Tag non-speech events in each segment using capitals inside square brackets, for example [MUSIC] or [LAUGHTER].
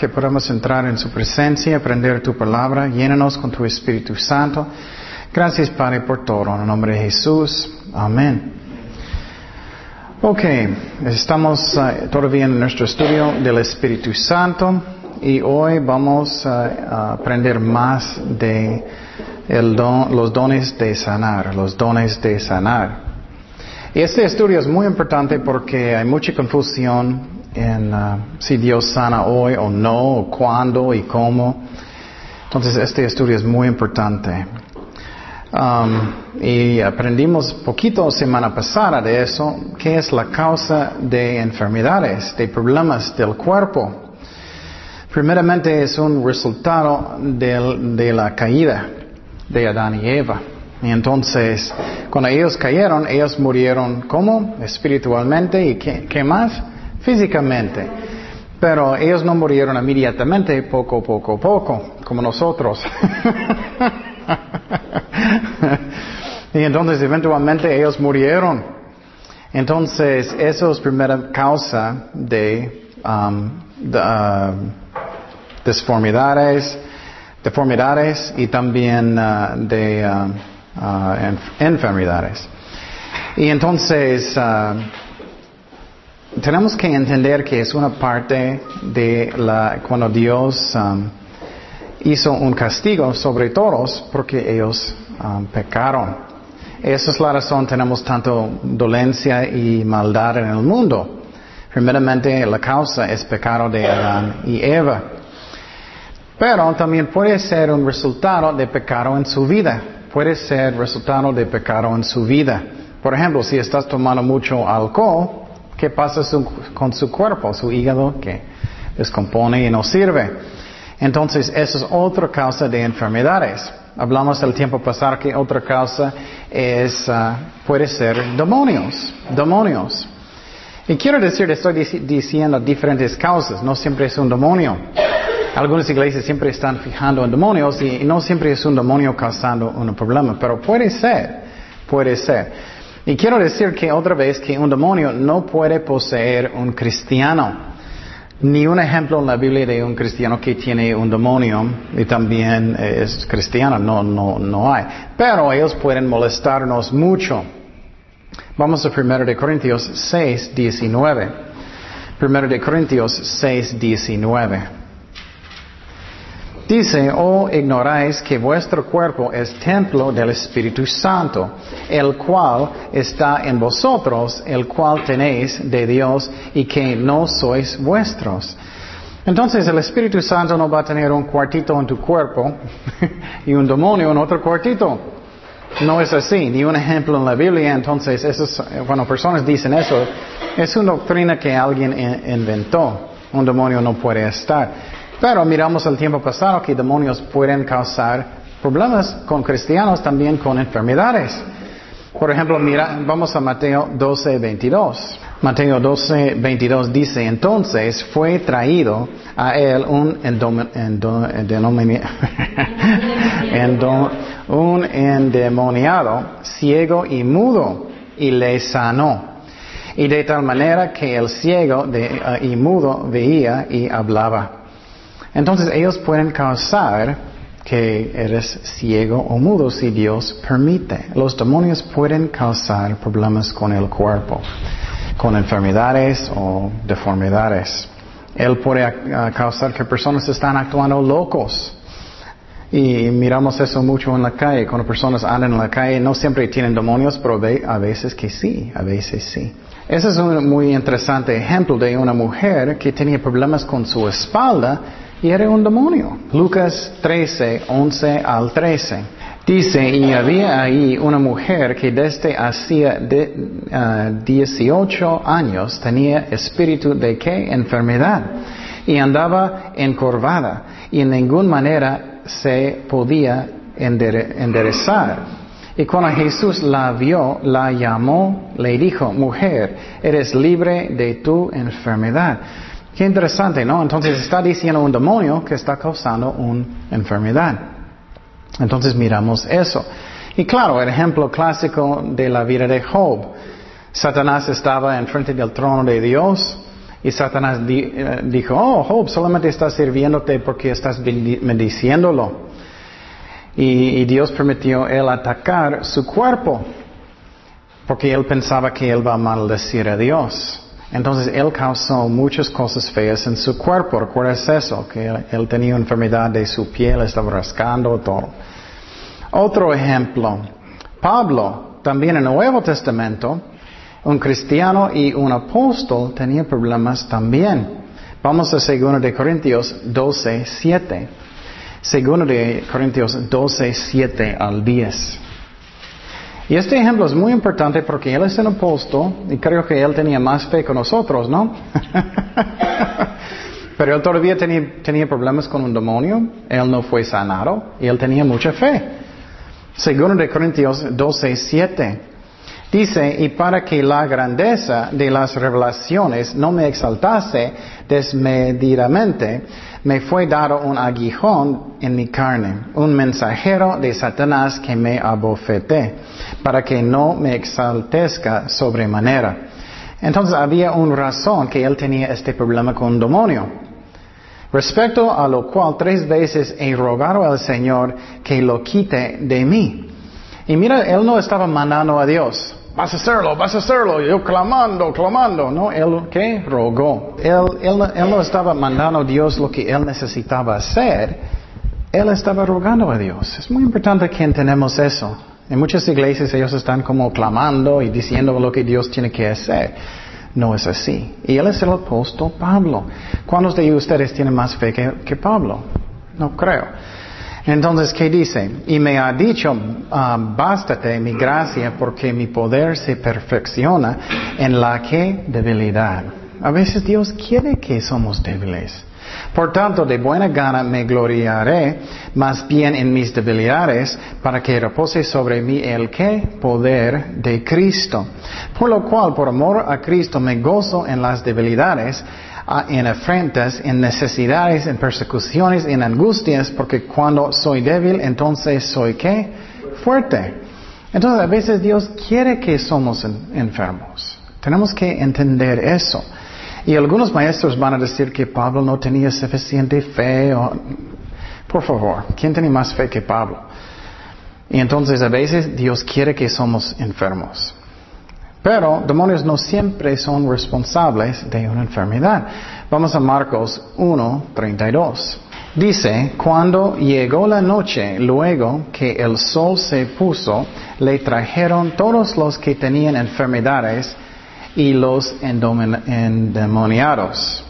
que podamos entrar en su presencia, aprender tu palabra, llénanos con tu Espíritu Santo. Gracias, Padre, por todo. En el nombre de Jesús. Amén. Ok, estamos uh, todavía en nuestro estudio del Espíritu Santo y hoy vamos a aprender más de el don, los dones de sanar, los dones de sanar. Y este estudio es muy importante porque hay mucha confusión en uh, si Dios sana hoy o no, o cuándo y cómo. Entonces este estudio es muy importante. Um, y aprendimos poquito semana pasada de eso, qué es la causa de enfermedades, de problemas del cuerpo. Primeramente es un resultado de la caída de Adán y Eva. Y entonces, cuando ellos cayeron, ellos murieron ¿cómo? Espiritualmente y qué más? Físicamente. Pero ellos no murieron inmediatamente, poco, poco, poco, como nosotros. [LAUGHS] y entonces eventualmente ellos murieron. Entonces, eso es primera causa de, um, uh, deformidades, deformidades y también uh, de uh, enfermedades. Y entonces, tenemos que entender que es una parte de la, cuando Dios um, hizo un castigo sobre todos porque ellos um, pecaron. Esa es la razón tenemos tanto dolencia y maldad en el mundo. Primeramente la causa es pecado de Adán y Eva. Pero también puede ser un resultado de pecado en su vida. Puede ser resultado de pecado en su vida. Por ejemplo, si estás tomando mucho alcohol, ¿qué pasa con su cuerpo? Su hígado que descompone y no sirve. Entonces, esa es otra causa de enfermedades. Hablamos el tiempo pasado que otra causa es, uh, puede ser demonios, demonios. Y quiero decir, estoy diciendo diferentes causas, no siempre es un demonio. Algunas iglesias siempre están fijando en demonios y no siempre es un demonio causando un problema, pero puede ser, puede ser. Y quiero decir que otra vez que un demonio no puede poseer un cristiano. Ni un ejemplo en la Biblia de un cristiano que tiene un demonio y también es cristiano, no, no, no hay. Pero ellos pueden molestarnos mucho. Vamos a 1 de Corintios 6, 19. 1 de Corintios 6, 19. Dice, oh ignoráis que vuestro cuerpo es templo del Espíritu Santo, el cual está en vosotros, el cual tenéis de Dios y que no sois vuestros. Entonces el Espíritu Santo no va a tener un cuartito en tu cuerpo [LAUGHS] y un demonio en otro cuartito. No es así, ni un ejemplo en la Biblia. Entonces, cuando personas dicen eso, es una doctrina que alguien inventó. Un demonio no puede estar. Pero miramos el tiempo pasado que demonios pueden causar problemas con cristianos, también con enfermedades. Por ejemplo, mira, vamos a Mateo 12, 22. Mateo 12, 22 dice, entonces fue traído a él [LAUGHS] un, endemoniado, ciego y mudo, y le sanó. Y de tal manera que el ciego uh, y mudo veía y hablaba. Entonces ellos pueden causar que eres ciego o mudo si Dios permite. Los demonios pueden causar problemas con el cuerpo, con enfermedades o deformidades. Él puede ah, causar que personas están actuando locos. Y miramos eso mucho en la calle. Cuando personas andan en la calle, no siempre tienen demonios, pero a veces que sí, a veces sí. Ese es un muy interesante ejemplo de una mujer que tenía problemas con su espalda y era un demonio. Lucas 13, 11 al 13. Dice, y había ahí una mujer que desde hacía de, 18 ah, años tenía espíritu de qué? Enfermedad. Y andaba encorvada y en ninguna manera se podía enderezar. Y cuando Jesús la vio, la llamó, le dijo, mujer, eres libre de tu enfermedad. Qué interesante, ¿no? Entonces está diciendo un demonio que está causando una enfermedad. Entonces miramos eso. Y claro, el ejemplo clásico de la vida de Job. Satanás estaba enfrente del trono de Dios Y Satanás eh, dijo, oh, Job, solamente estás sirviéndote porque estás bendiciéndolo. Y, y Dios permitió él atacar su cuerpo, porque él pensaba que él va a maldecir a Dios. Entonces él causó muchas cosas feas en su cuerpo. ¿Recuerdas eso? Que él, tenía enfermedad de su piel, estaba rascando todo. Otro ejemplo. Pablo, también en el Nuevo Testamento, un cristiano y un apóstol tenía problemas también. Vamos a 2 de Corintios 12, 7. 2 de Corintios 12, 7 al 10. Y este ejemplo es muy importante porque él es un apóstol y creo que él tenía más fe que nosotros, ¿no? [LAUGHS] Pero él todavía tenía, tenía, problemas con un demonio, él no fue sanado y él tenía mucha fe. Segundo de Corintios 12, 7. Dice, y para que la grandeza de las revelaciones no me exaltase desmedidamente, me fue dado un aguijón en mi carne, un mensajero de Satanás que me abofete, para que no me exaltezca sobremanera. Entonces había una razón que él tenía este problema con un demonio. Respecto a lo cual tres veces he rogado al Señor que lo quite de mí. Y mira, él no estaba mandando a Dios vas a hacerlo, vas a hacerlo, yo clamando, clamando, ¿no? Él, ¿qué? Rogó. Él, él, él no estaba mandando a Dios lo que él necesitaba hacer, él estaba rogando a Dios. Es muy importante que entendamos eso. En muchas iglesias ellos están como clamando y diciendo lo que Dios tiene que hacer. No es así. Y él es el apóstol Pablo. ¿Cuántos de ustedes tienen más fe que, que Pablo? No creo. Entonces, ¿qué dice? Y me ha dicho, ah, bástate mi gracia porque mi poder se perfecciona en la que debilidad. A veces Dios quiere que somos débiles. Por tanto, de buena gana me gloriaré más bien en mis debilidades para que repose sobre mí el que poder de Cristo. Por lo cual, por amor a Cristo, me gozo en las debilidades en afrentas, en necesidades, en persecuciones, en angustias, porque cuando soy débil, entonces soy qué? Fuerte. Entonces a veces Dios quiere que somos enfermos. Tenemos que entender eso. Y algunos maestros van a decir que Pablo no tenía suficiente fe. Por favor, ¿quién tiene más fe que Pablo? Y entonces a veces Dios quiere que somos enfermos. Pero demonios no siempre son responsables de una enfermedad. Vamos a Marcos 1, 32. Dice, cuando llegó la noche, luego que el sol se puso, le trajeron todos los que tenían enfermedades y los endemoniados.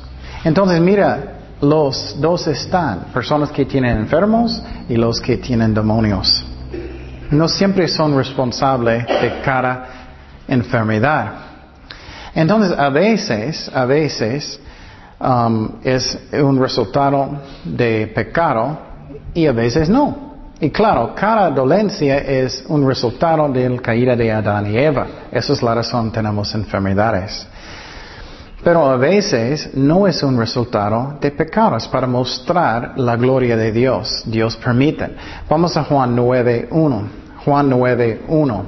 Entonces mira, los dos están, personas que tienen enfermos y los que tienen demonios. No siempre son responsables de cada enfermedad. Entonces, a veces, a veces, um, es un resultado de pecado y a veces no. Y claro, cada dolencia es un resultado de la caída de Adán y Eva. Esa es la razón tenemos enfermedades. Pero a veces no es un resultado de pecados para mostrar la gloria de Dios. Dios permite. Vamos a Juan 9.1. Juan 9.1.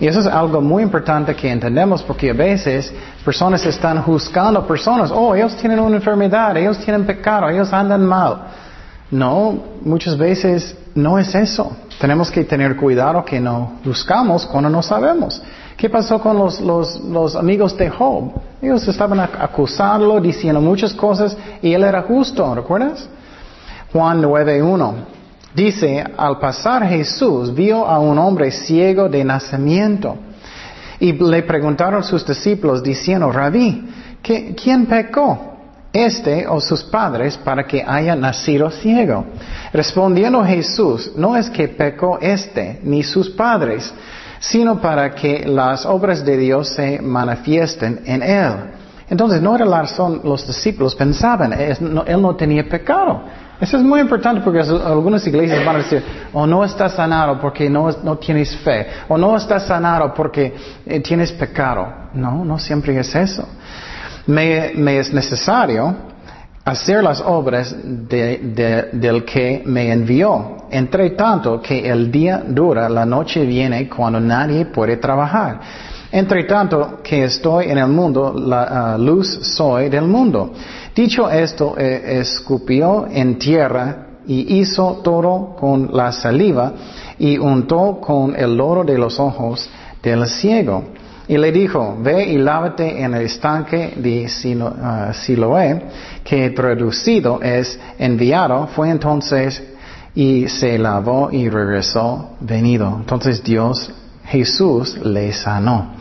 Y eso es algo muy importante que entendemos porque a veces personas están juzgando personas, oh, ellos tienen una enfermedad, ellos tienen pecado, ellos andan mal. No, muchas veces no es eso. Tenemos que tener cuidado que no buscamos cuando no sabemos. ¿Qué pasó con los, los, los amigos de Job? Ellos estaban acusándolo, diciendo muchas cosas y él era justo, ¿recuerdas? Juan 9.1. Dice, al pasar Jesús vio a un hombre ciego de nacimiento y le preguntaron sus discípulos diciendo, Rabí, ¿quién pecó? Este o sus padres para que haya nacido ciego. Respondiendo Jesús, no es que pecó este ni sus padres, sino para que las obras de Dios se manifiesten en él. Entonces no era la razón, los discípulos pensaban, él no tenía pecado. Eso es muy importante porque algunas iglesias van a decir, o no estás sanado porque no, no tienes fe, o no estás sanado porque eh, tienes pecado. No, no siempre es eso. Me, me es necesario hacer las obras de, del que me envió. Entre tanto que el día dura, la noche viene cuando nadie puede trabajar. Entre tanto que estoy en el mundo, la ah, luz soy del mundo. Dicho esto, eh, escupió en tierra y hizo todo con la saliva y untó con el lodo de los ojos del ciego. Y le dijo, ve y lávate en el estanque de ah, Siloé, que traducido es enviado. Fue entonces y se lavó y regresó venido. Entonces Dios, Jesús, le sanó.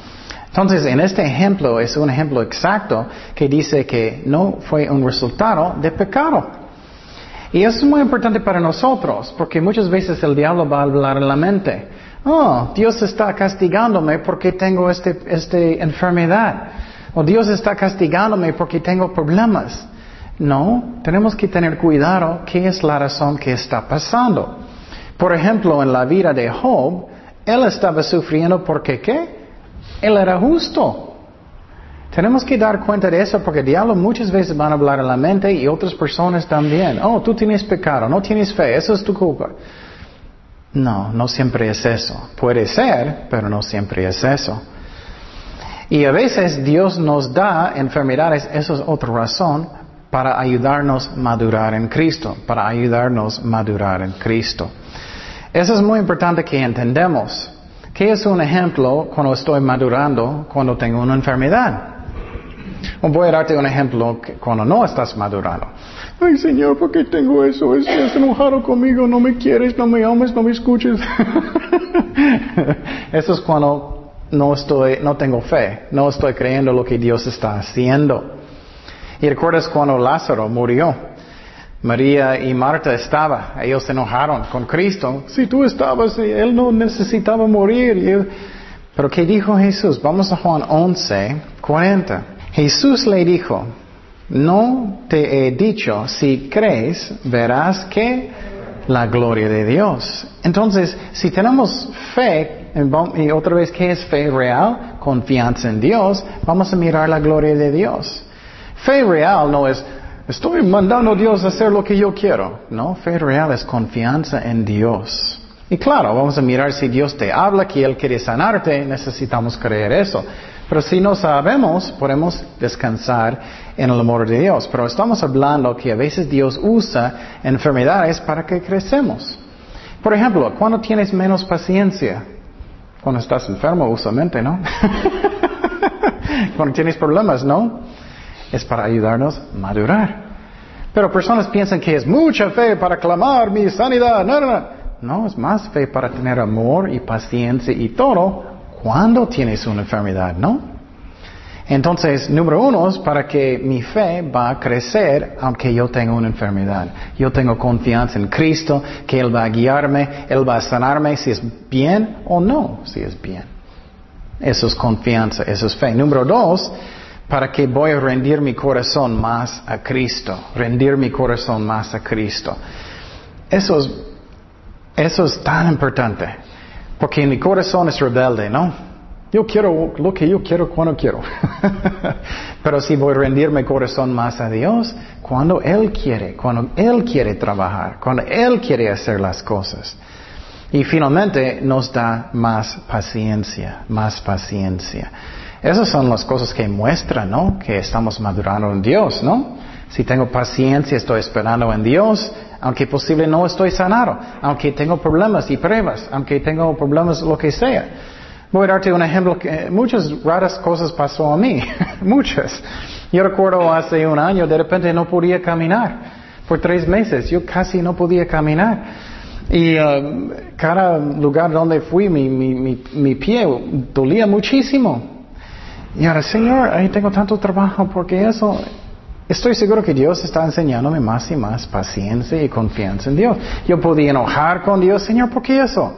Entonces, en este ejemplo es un ejemplo exacto que dice que no fue un resultado de pecado. Y eso es muy importante para nosotros, porque muchas veces el diablo va a hablar en la mente. Oh, Dios está castigándome porque tengo esta este enfermedad. O Dios está castigándome porque tengo problemas. No, tenemos que tener cuidado qué es la razón que está pasando. Por ejemplo, en la vida de Job, él estaba sufriendo porque qué? Él era justo. Tenemos que dar cuenta de eso porque el diablo muchas veces van a hablar en la mente y otras personas también. Oh, tú tienes pecado, no tienes fe, eso es tu culpa. No, no siempre es eso. Puede ser, pero no siempre es eso. Y a veces Dios nos da enfermedades, eso es otra razón, para ayudarnos a madurar en Cristo, para ayudarnos a madurar en Cristo. Eso es muy importante que entendamos. ¿Qué es un ejemplo cuando estoy madurando, cuando tengo una enfermedad? Voy a darte un ejemplo cuando no estás madurando. Ay, Señor, ¿por qué tengo eso? Estás enojado conmigo, no me quieres, no me amas, no me escuchas. [LAUGHS] eso es cuando no estoy, no tengo fe, no estoy creyendo lo que Dios está haciendo. Y recuerdas cuando Lázaro murió. María y Marta estaban, ellos se enojaron con Cristo. Si tú estabas, él no necesitaba morir. Pero ¿qué dijo Jesús? Vamos a Juan 11, 40. Jesús le dijo, no te he dicho, si crees, verás que la gloria de Dios. Entonces, si tenemos fe, y otra vez, ¿qué es fe real? Confianza en Dios, vamos a mirar la gloria de Dios. Fe real no es, estoy mandando a Dios a hacer lo que yo quiero. No, fe real es confianza en Dios. Y claro, vamos a mirar si Dios te habla que Él quiere sanarte, necesitamos creer eso. Pero si no sabemos, podemos descansar en el amor de Dios. Pero estamos hablando que a veces Dios usa enfermedades para que crecemos. Por ejemplo, cuando tienes menos paciencia, cuando estás enfermo usualmente, ¿no? [LAUGHS] cuando tienes problemas, ¿no? es para ayudarnos a madurar. Pero personas piensan que es mucha fe para clamar mi sanidad. No, no, no. No, es más fe para tener amor y paciencia y todo cuando tienes una enfermedad, ¿no? Entonces, número uno es para que mi fe va a crecer aunque yo tenga una enfermedad. Yo tengo confianza en Cristo, que Él va a guiarme, Él va a sanarme si es bien o no, si es bien. Eso es confianza, eso es fe. Número dos, para que voy a rendir mi corazón más a Cristo, rendir mi corazón más a Cristo. Eso es, eso es tan importante, porque mi corazón es rebelde, ¿no? Yo quiero lo que yo quiero cuando quiero. [LAUGHS] Pero si voy a rendir mi corazón más a Dios, cuando Él quiere, cuando Él quiere trabajar, cuando Él quiere hacer las cosas. Y finalmente nos da más paciencia, más paciencia. Esas son las cosas que muestran, ¿no? Que estamos madurando en Dios, ¿no? Si tengo paciencia, estoy esperando en Dios, aunque posible no estoy sanado, aunque tengo problemas y pruebas, aunque tengo problemas lo que sea. Voy a darte un ejemplo que muchas raras cosas pasó a mí, [LAUGHS] muchas. Yo recuerdo hace un año, de repente no podía caminar. Por tres meses yo casi no podía caminar. Y uh, cada lugar donde fui, mi, mi, mi pie dolía muchísimo. Y ahora, Señor, ahí tengo tanto trabajo porque eso, estoy seguro que Dios está enseñándome más y más paciencia y confianza en Dios. Yo podía enojar con Dios, Señor, ¿por qué eso?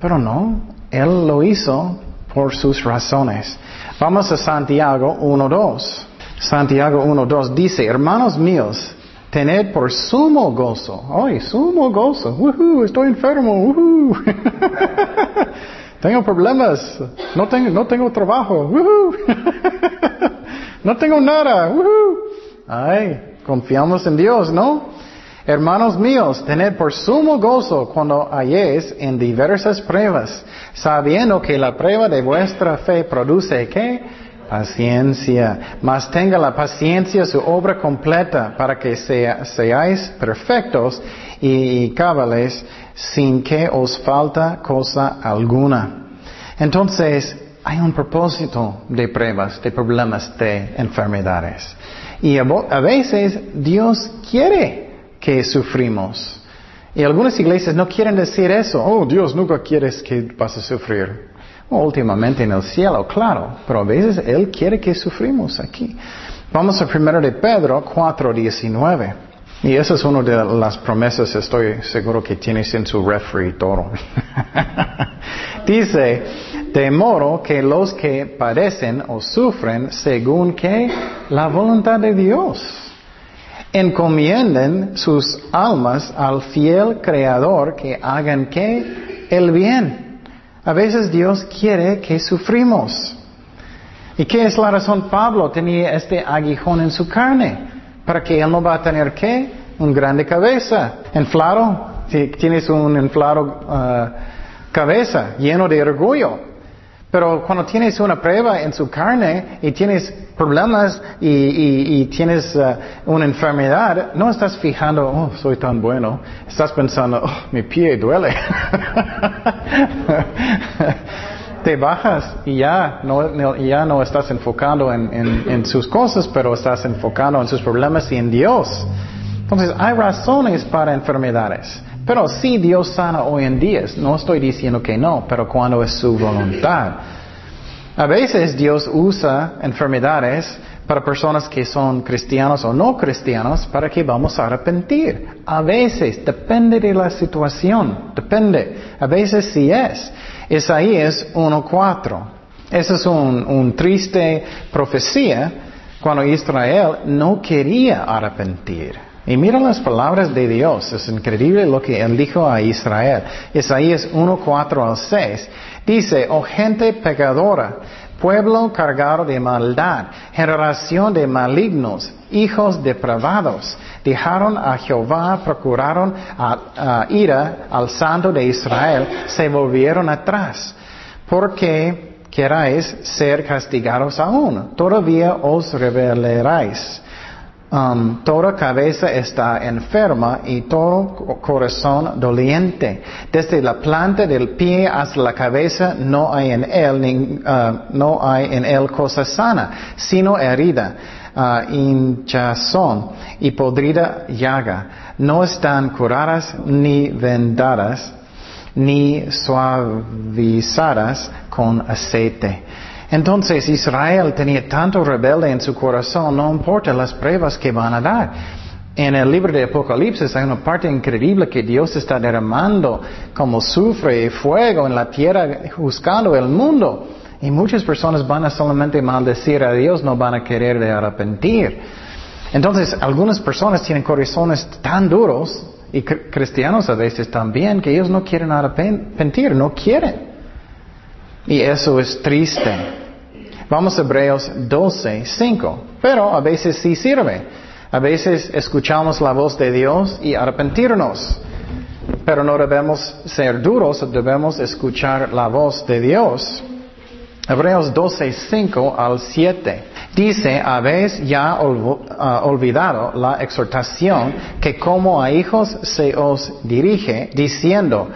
Pero no, Él lo hizo por sus razones. Vamos a Santiago 1.2. Santiago 1.2 dice, hermanos míos, tened por sumo gozo. ¡Ay, sumo gozo! Estoy enfermo. [LAUGHS] Tengo problemas. No tengo, no tengo trabajo. [LAUGHS] no tengo nada. Ay, confiamos en Dios, ¿no? Hermanos míos, tened por sumo gozo cuando halléis en diversas pruebas, sabiendo que la prueba de vuestra fe produce ¿qué? Paciencia. Mas tenga la paciencia su obra completa para que seáis perfectos y cabales sin que os falta cosa alguna. Entonces, hay un propósito de pruebas, de problemas, de enfermedades. Y a, veces Dios quiere que sufrimos. Y algunas iglesias no quieren decir eso. Oh, Dios nunca quiere que vas a sufrir. últimamente en el cielo, claro. Pero a veces Él quiere que sufrimos aquí. Vamos a primero de Pedro 4.19. Y esa es una de las promesas, estoy seguro que tienes en su refri todo. [LAUGHS] Dice, de modo que los que padecen o sufren según que la voluntad de Dios encomienden sus almas al fiel Creador que hagan que el bien. A veces Dios quiere que sufrimos. ¿Y qué es la razón? Pablo tenía este aguijón en su carne para que él no va a tener qué? Un grande cabeza. Enflado. Si tienes un inflado uh, cabeza lleno de orgullo. Pero cuando tienes una prueba en su carne y tienes problemas y, tienes uh, una enfermedad, no estás fijando, oh, soy tan bueno. Estás pensando, oh, mi pie duele. [LAUGHS] Te bajas y ya no, ya no estás enfocando en, sus cosas, pero estás enfocando en sus problemas y en Dios. Entonces, hay razones para enfermedades. Pero sí, Dios sana hoy en día. No estoy diciendo que no, pero cuando es su voluntad. A veces Dios usa enfermedades para personas que son cristianos o no cristianos para que vamos a arrepentir. A veces, depende de la situación, depende. A veces sí es. Isaías 1.4. Esa es un, un triste profecía cuando Israel no quería arrepentir. Y mira las palabras de Dios, es increíble lo que Él dijo a Israel. Isaías 1, 4 al 6. Dice, oh gente pecadora, pueblo cargado de maldad, generación de malignos, hijos depravados, dejaron a Jehová, procuraron a, ira al santo de Israel, se volvieron atrás. Porque queráis ser castigados aún, todavía os rebelaréis. Um, toda cabeza está enferma y todo corazón doliente. Desde la planta del pie hasta la cabeza no hay en él, uh, no hay en él cosa sana, sino herida, uh, hinchazón y podrida llaga. No están curadas ni vendadas, ni suavizadas con aceite. Entonces Israel tenía tanto rebelde en su corazón, no importa las pruebas que van a dar. En el libro de Apocalipsis hay una parte increíble que Dios está derramando como sufre y fuego en la tierra buscando el mundo. Y muchas personas van a solamente maldecir a Dios, no van a querer arrepentir. Entonces, algunas personas tienen corazones tan duros, y cristianos a veces también, que ellos no quieren arrepentir, no quieren. Y eso es triste. Vamos a Hebreos 12, 5. Pero a veces sí sirve. A veces escuchamos la voz de Dios y arrepentirnos. Pero no debemos ser duros, debemos escuchar la voz de Dios. Hebreos 12, 5 al 7. Dice, habéis ya ah, olvidado la exhortación que como a hijos se os dirige, diciendo,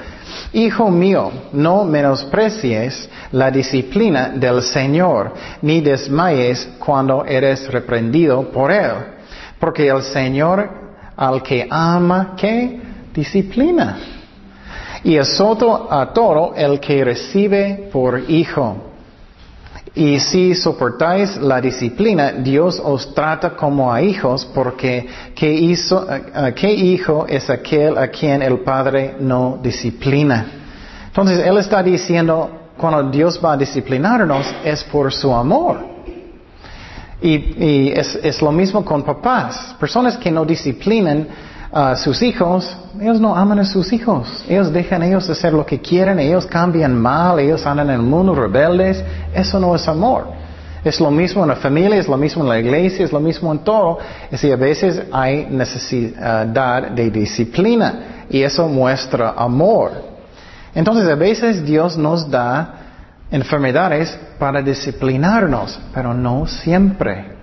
Hijo mío, no menosprecies la disciplina del Señor, ni desmayes cuando eres reprendido por Él. Porque el Señor al que ama, ¿qué? Disciplina. Y azoto a todo el que recibe por hijo. Y si soportáis la disciplina, Dios os trata como a hijos, porque ¿qué, hizo, ¿qué hijo es aquel a quien el Padre no disciplina? Entonces, Él está diciendo, cuando Dios va a disciplinarnos, es por su amor. Y, es, es, lo mismo con papás. Personas que no disciplinan a sus hijos, ellos no aman a sus hijos. Ellos dejan a ellos hacer lo que quieren, ellos cambian mal, ellos andan en el mundo rebeldes. Eso no es amor. Es lo mismo en la familia, es lo mismo en la iglesia, es lo mismo en todo. Es decir, a veces hay necesidad de disciplina y eso muestra amor. Entonces, a veces Dios nos da enfermedades para disciplinarnos, pero no siempre.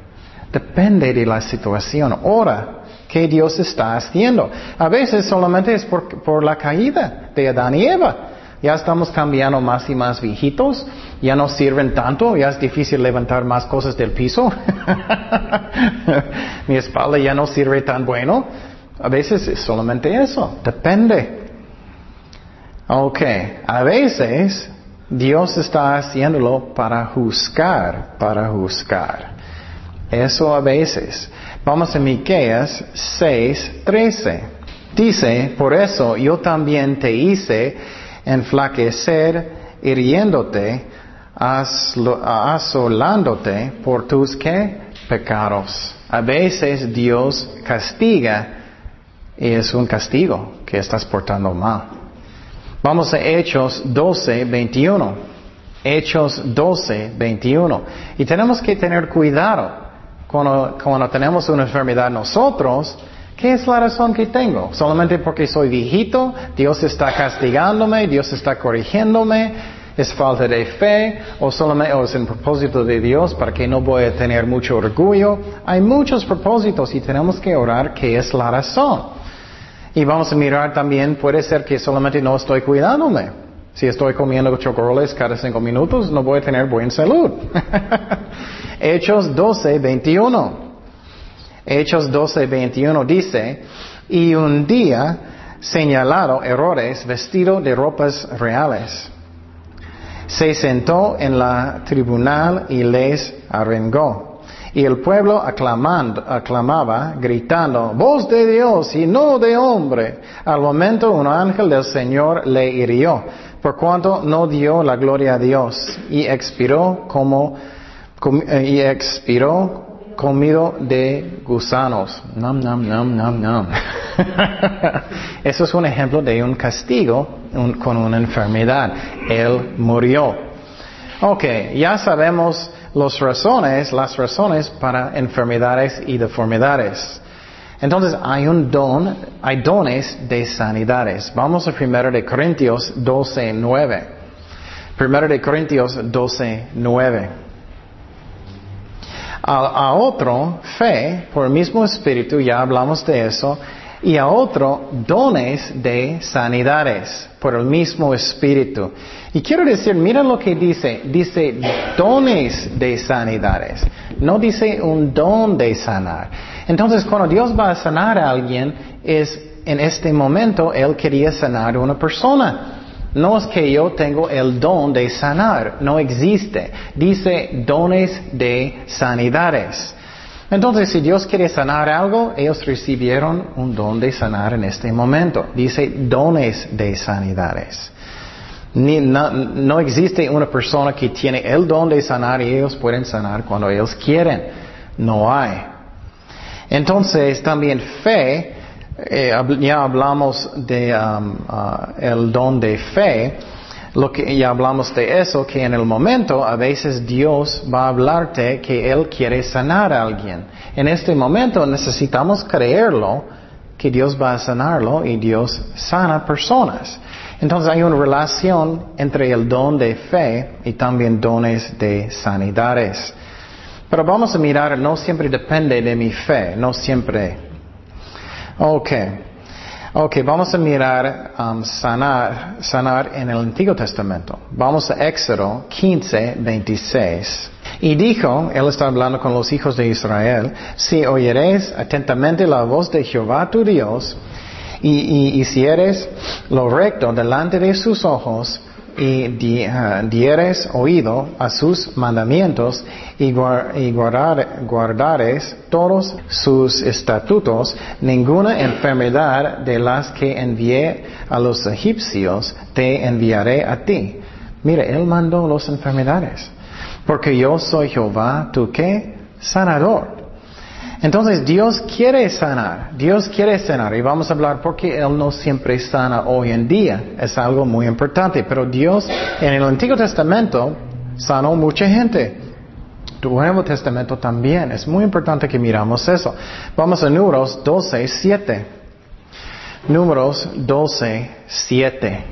Depende de la situación. Ahora, ¿qué Dios está haciendo? A veces solamente es por, por la caída de Adán y Eva. Ya estamos cambiando más y más viejitos, ya no sirven tanto, ya es difícil levantar más cosas del piso. [LAUGHS] Mi espalda ya no sirve tan bueno. A veces es solamente eso, depende. Ok, a veces Dios está haciéndolo para juzgar, para juzgar. Eso a veces. Vamos a Miqueas 6, 13. Dice, por eso yo también te hice enflaquecer, hiriéndote, asolándote por tus pecados. A veces Dios castiga y es un castigo que estás portando mal. Vamos a Hechos 12, 21. Hechos 12, 21. Y tenemos que tener cuidado cuando, cuando tenemos una enfermedad nosotros ¿Qué es la razón que tengo? ¿Solamente porque soy viejito? ¿Dios está castigándome? ¿Dios está corrigiéndome? ¿Es falta de fe? ¿O solamente es un propósito de Dios para que no voy a tener mucho orgullo? Hay muchos propósitos y tenemos que orar qué es la razón. Y vamos a mirar también, puede ser que solamente no estoy cuidándome. Si estoy comiendo chocolates cada cinco minutos, no voy a tener buena salud. [LAUGHS] Hechos 12, 21. Hechos 12, 21 dice, y un día señalado errores vestido de ropas reales. Se sentó en la tribunal y les arengó. Y el pueblo aclamando, aclamaba, gritando, voz de Dios y no de hombre. Al momento un ángel del Señor le hirió, por cuanto no dio la gloria a Dios, y expiró como, eh, y expiró comido de gusanos. Nam, nam, nam, nam, nam. [LAUGHS] Eso es un ejemplo de un castigo con una enfermedad. Él murió. Ok, ya sabemos las razones, las razones para enfermedades y deformidades. Entonces hay un don, hay dones de sanidades. Vamos a 1 de Corintios 12, 9. 1 de Corintios 12, 9 a, otro fe por el mismo espíritu, ya hablamos de eso, y a otro dones de sanidades por el mismo espíritu. Y quiero decir, mira lo que dice, dice dones de sanidades, no dice un don de sanar. Entonces, cuando Dios va a sanar a alguien, es en este momento Él quería sanar a una persona. No es que yo tengo el don de sanar, no existe. Dice dones de sanidades. Entonces, si Dios quiere sanar algo, ellos recibieron un don de sanar en este momento. Dice dones de sanidades. no, existe una persona que tiene el don de sanar y ellos pueden sanar cuando ellos quieren. No hay. Entonces, también fe eh, ya hablamos de um, el don de fe, lo que ya hablamos de eso, que en el momento a veces Dios va a hablarte que Él quiere sanar a alguien. En este momento necesitamos creerlo, que Dios va a sanarlo y Dios sana personas. Entonces hay una relación entre el don de fe y también dones de sanidades. Pero vamos a mirar, no siempre depende de mi fe, no siempre Ok. Ok, vamos a mirar um, sanar, sanar en el Antiguo Testamento. Vamos a Éxodo 15, 26. Y dijo, él está hablando con los hijos de Israel, si oyeres atentamente la voz de Jehová tu Dios, y, y hicieres lo recto delante de sus ojos, y dieres oído a sus mandamientos y, guardares todos sus estatutos, ninguna enfermedad de las que envié a los egipcios te enviaré a ti. Mire, Él mandó las enfermedades. Porque yo soy Jehová, ¿tú qué? Sanador. Entonces Dios quiere sanar, Dios quiere sanar y vamos a hablar porque Él no siempre sana hoy en día, es algo muy importante, pero Dios en el Antiguo Testamento sanó mucha gente. Nuevo Testamento también. Es muy importante que miramos eso. Vamos a Números 12, 7. Números 12, 7.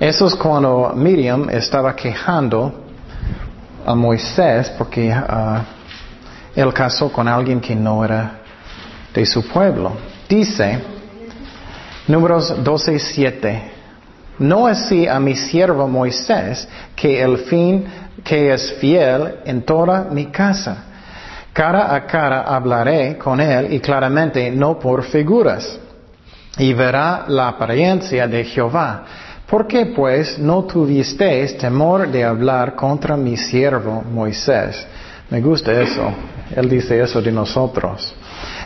Eso es cuando Miriam estaba quejando a Moisés porque uh, él casó con alguien que no era de su pueblo. Dice, números 12, 7. No así a mi siervo Moisés, que el fin que es fiel en toda mi casa. Cara a cara hablaré con él y claramente no por figuras. Y verá la apariencia de Jehová. ¿Por qué pues no tuvisteis temor de hablar contra mi siervo Moisés? Me gusta eso. Él dice eso de nosotros.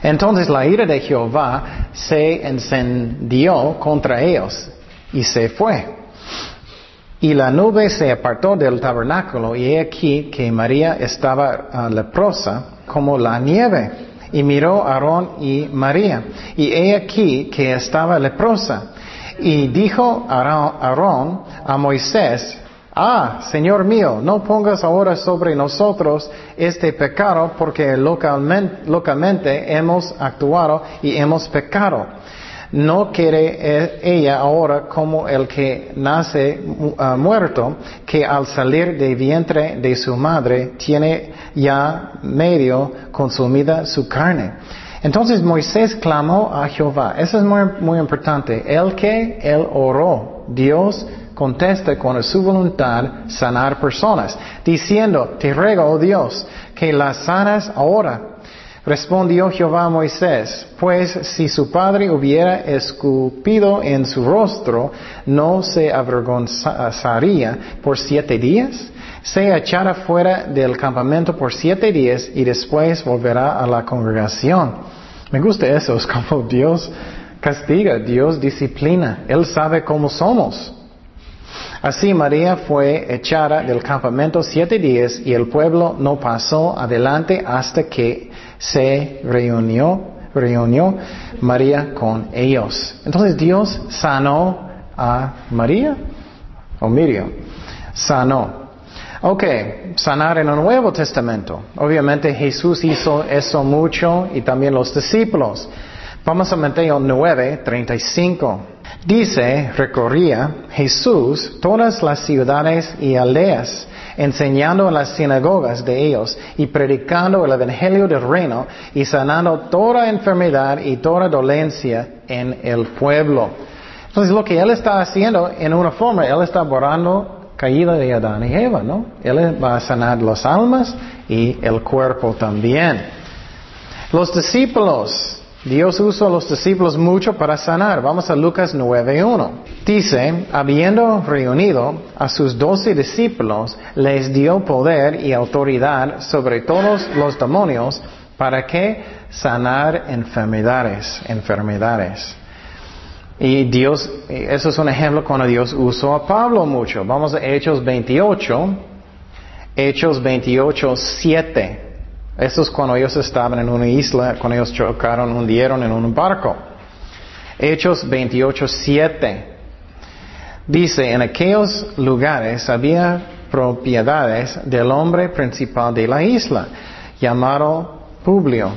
Entonces la ira de Jehová se encendió contra ellos y se fue. Y la nube se apartó del tabernáculo y he aquí que María estaba ah, leprosa como la nieve. Y miró a Aarón y María. Y he aquí que estaba leprosa. Y dijo Aarón a Moisés, Ah, Señor mío, no pongas ahora sobre nosotros este pecado porque localmente, localmente hemos actuado y hemos pecado. No quiere e, ella ahora como el que nace uh, muerto, que al salir de vientre de su madre tiene ya medio consumida su carne. Entonces Moisés clamó a Jehová. Eso es muy, muy importante. El que él oró, Dios contesta con su voluntad sanar personas, diciendo, te ruego, oh Dios, que las sanas ahora. Respondió Jehová a Moisés, pues si su padre hubiera escupido en su rostro, no se avergonzaría por siete días. Se echará fuera del campamento por siete días y después volverá a la congregación. Me gusta eso, es como Dios castiga, Dios disciplina, Él sabe cómo somos. Así María fue echada del campamento siete días y el pueblo no pasó adelante hasta que se reunió, reunió María con ellos. Entonces Dios sanó a María o Miriam. Sanó. Ok, sanar en el Nuevo Testamento. Obviamente Jesús hizo eso mucho y también los discípulos. Vamos a Mateo 9, 35. Dice, recorría Jesús todas las ciudades y aldeas, enseñando en las sinagogas de ellos y predicando el Evangelio del reino y sanando toda enfermedad y toda dolencia en el pueblo. Entonces lo que Él está haciendo en una forma, Él está borrando caída de Adán y Eva, ¿no? Él va a sanar las almas y el cuerpo también. Los discípulos, Dios usó a los discípulos mucho para sanar. Vamos a Lucas 9.1. Dice, habiendo reunido a sus doce discípulos, les dio poder y autoridad sobre todos los demonios para que sanar enfermedades, enfermedades. Y Dios, eso es un ejemplo cuando Dios usó a Pablo mucho. Vamos a Hechos 28, Hechos 28, 7. Eso es cuando ellos estaban en una isla, cuando ellos chocaron, hundieron en un barco. Hechos 28, 7. Dice, en aquellos lugares había propiedades del hombre principal de la isla, llamado Publio,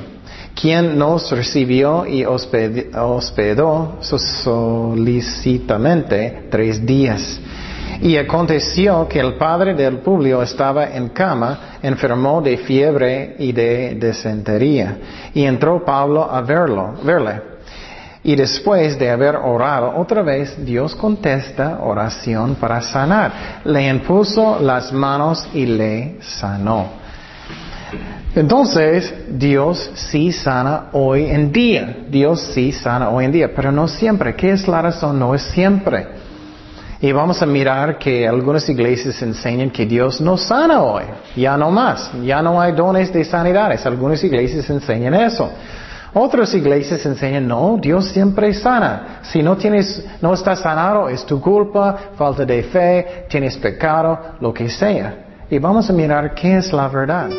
quien nos recibió y hospedó solicitamente tres días. Y aconteció que el padre del Publio estaba en cama, enfermó de fiebre y de desentería. Y entró Pablo a verlo, verle. Y después de haber orado, otra vez Dios contesta oración para sanar. Le impuso las manos y le sanó. Entonces, Dios sí sana hoy en día. Dios sí sana hoy en día, pero no siempre. ¿Qué es la razón? No es siempre. Y vamos a mirar que algunas iglesias enseñan que Dios no sana hoy, ya no más, ya no hay dones de sanidades. Algunas iglesias enseñan eso. Otras iglesias enseñan, no, Dios siempre sana. Si no tienes, no estás sanado, es tu culpa, falta de fe, tienes pecado, lo que sea. Y vamos a mirar qué es la verdad.